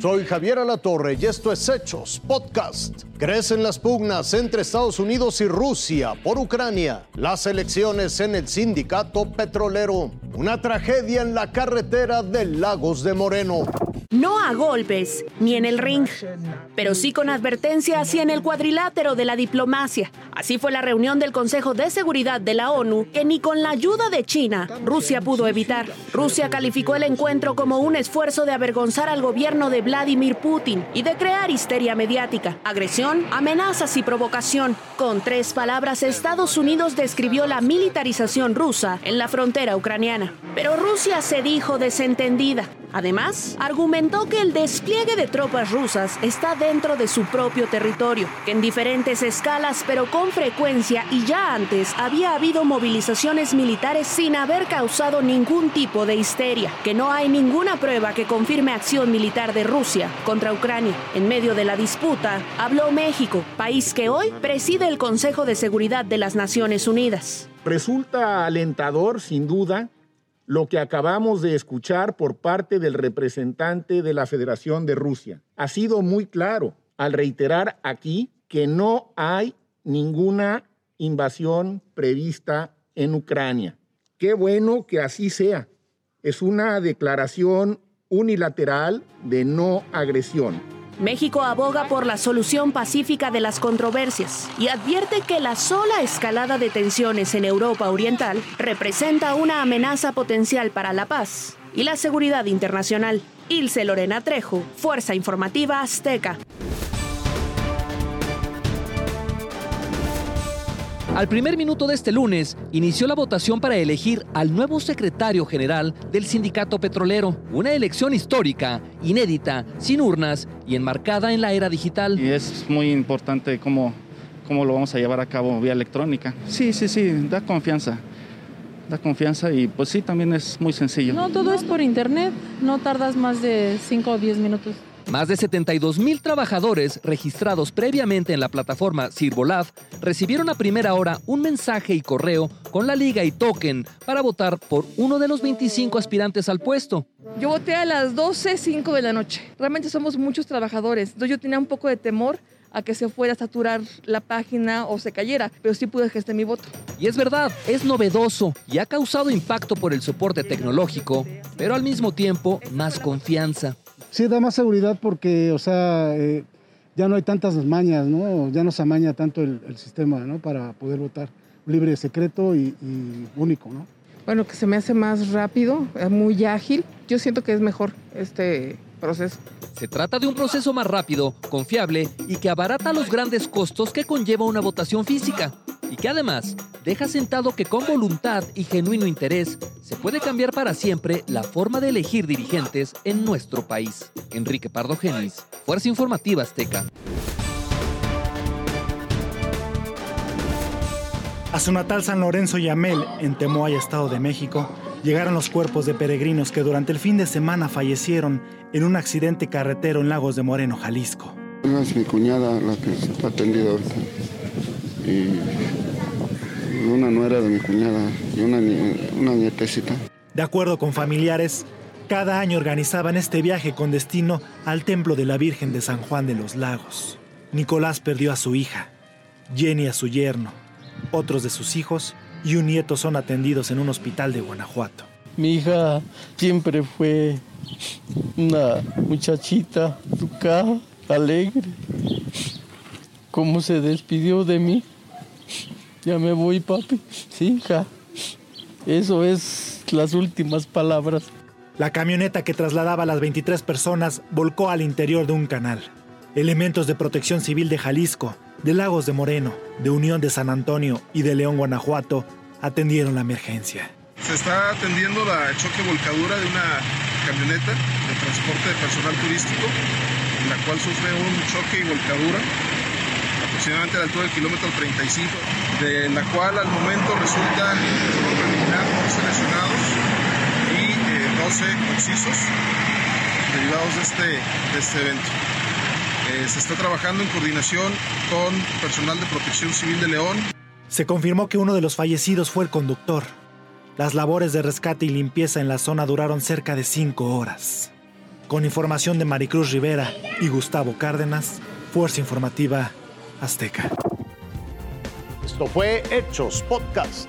Soy Javier Alatorre y esto es Hechos Podcast. Crecen las pugnas entre Estados Unidos y Rusia por Ucrania. Las elecciones en el sindicato petrolero. Una tragedia en la carretera de Lagos de Moreno. No a golpes, ni en el ring, pero sí con advertencias y en el cuadrilátero de la diplomacia. Así fue la reunión del Consejo de Seguridad de la ONU, que ni con la ayuda de China, Rusia pudo evitar. Rusia calificó el encuentro como un esfuerzo de avergonzar al gobierno de Vladimir Putin y de crear histeria mediática, agresión, amenazas y provocación. Con tres palabras, Estados Unidos describió la militarización rusa en la frontera ucraniana. Pero Rusia se dijo desentendida. Además, argumentó que el despliegue de tropas rusas está dentro de su propio territorio, que en diferentes escalas pero con frecuencia y ya antes había habido movilizaciones militares sin haber causado ningún tipo de histeria, que no hay ninguna prueba que confirme acción militar de Rusia contra Ucrania. En medio de la disputa, habló México, país que hoy preside el Consejo de Seguridad de las Naciones Unidas. Resulta alentador, sin duda, lo que acabamos de escuchar por parte del representante de la Federación de Rusia. Ha sido muy claro al reiterar aquí que no hay ninguna invasión prevista en Ucrania. Qué bueno que así sea. Es una declaración unilateral de no agresión. México aboga por la solución pacífica de las controversias y advierte que la sola escalada de tensiones en Europa Oriental representa una amenaza potencial para la paz y la seguridad internacional. Ilse Lorena Trejo, Fuerza Informativa Azteca. Al primer minuto de este lunes, inició la votación para elegir al nuevo secretario general del sindicato petrolero, una elección histórica, inédita, sin urnas y enmarcada en la era digital. Y es muy importante cómo, cómo lo vamos a llevar a cabo vía electrónica. Sí, sí, sí, da confianza. Da confianza y pues sí, también es muy sencillo. No, todo es por internet, no tardas más de 5 o 10 minutos. Más de 72 mil trabajadores registrados previamente en la plataforma Sirvolab recibieron a primera hora un mensaje y correo con la liga y token para votar por uno de los 25 aspirantes al puesto. Yo voté a las 12.05 de la noche. Realmente somos muchos trabajadores. Entonces yo tenía un poco de temor a que se fuera a saturar la página o se cayera, pero sí pude ejercer mi voto. Y es verdad, es novedoso y ha causado impacto por el soporte tecnológico, pero al mismo tiempo más confianza. Sí, da más seguridad porque, o sea, eh, ya no hay tantas mañas, ¿no? Ya no se amaña tanto el, el sistema, ¿no? Para poder votar libre, secreto y, y, único, ¿no? Bueno, que se me hace más rápido, muy ágil. Yo siento que es mejor este proceso. Se trata de un proceso más rápido, confiable y que abarata los grandes costos que conlleva una votación física y que además deja sentado que con voluntad y genuino interés se puede cambiar para siempre la forma de elegir dirigentes en nuestro país. Enrique Pardo Genis, Fuerza Informativa Azteca. A su natal San Lorenzo y Amel, en Temoaya, Estado de México, llegaron los cuerpos de peregrinos que durante el fin de semana fallecieron en un accidente carretero en Lagos de Moreno, Jalisco. Es mi cuñada la que está atendida ahorita. Y una nuera de mi cuñada y una, una nietecita. De acuerdo con familiares, cada año organizaban este viaje con destino al templo de la Virgen de San Juan de los Lagos. Nicolás perdió a su hija, Jenny a su yerno, otros de sus hijos y un nieto son atendidos en un hospital de Guanajuato. Mi hija siempre fue una muchachita educada, alegre. ¿Cómo se despidió de mí? Ya me voy, papi. Sí, hija. Eso es las últimas palabras. La camioneta que trasladaba a las 23 personas volcó al interior de un canal. Elementos de protección civil de Jalisco, de Lagos de Moreno, de Unión de San Antonio y de León, Guanajuato, atendieron la emergencia. Se está atendiendo la choque volcadura de una camioneta de transporte de personal turístico, en la cual sufre un choque y volcadura aproximadamente a la altura del kilómetro 35, de la cual al momento resultan eliminar 11 lesionados y eh, 12 oxisos derivados de este, de este evento. Eh, se está trabajando en coordinación con personal de protección civil de León. Se confirmó que uno de los fallecidos fue el conductor. Las labores de rescate y limpieza en la zona duraron cerca de cinco horas. Con información de Maricruz Rivera y Gustavo Cárdenas, Fuerza Informativa Azteca. Esto fue Hechos Podcast.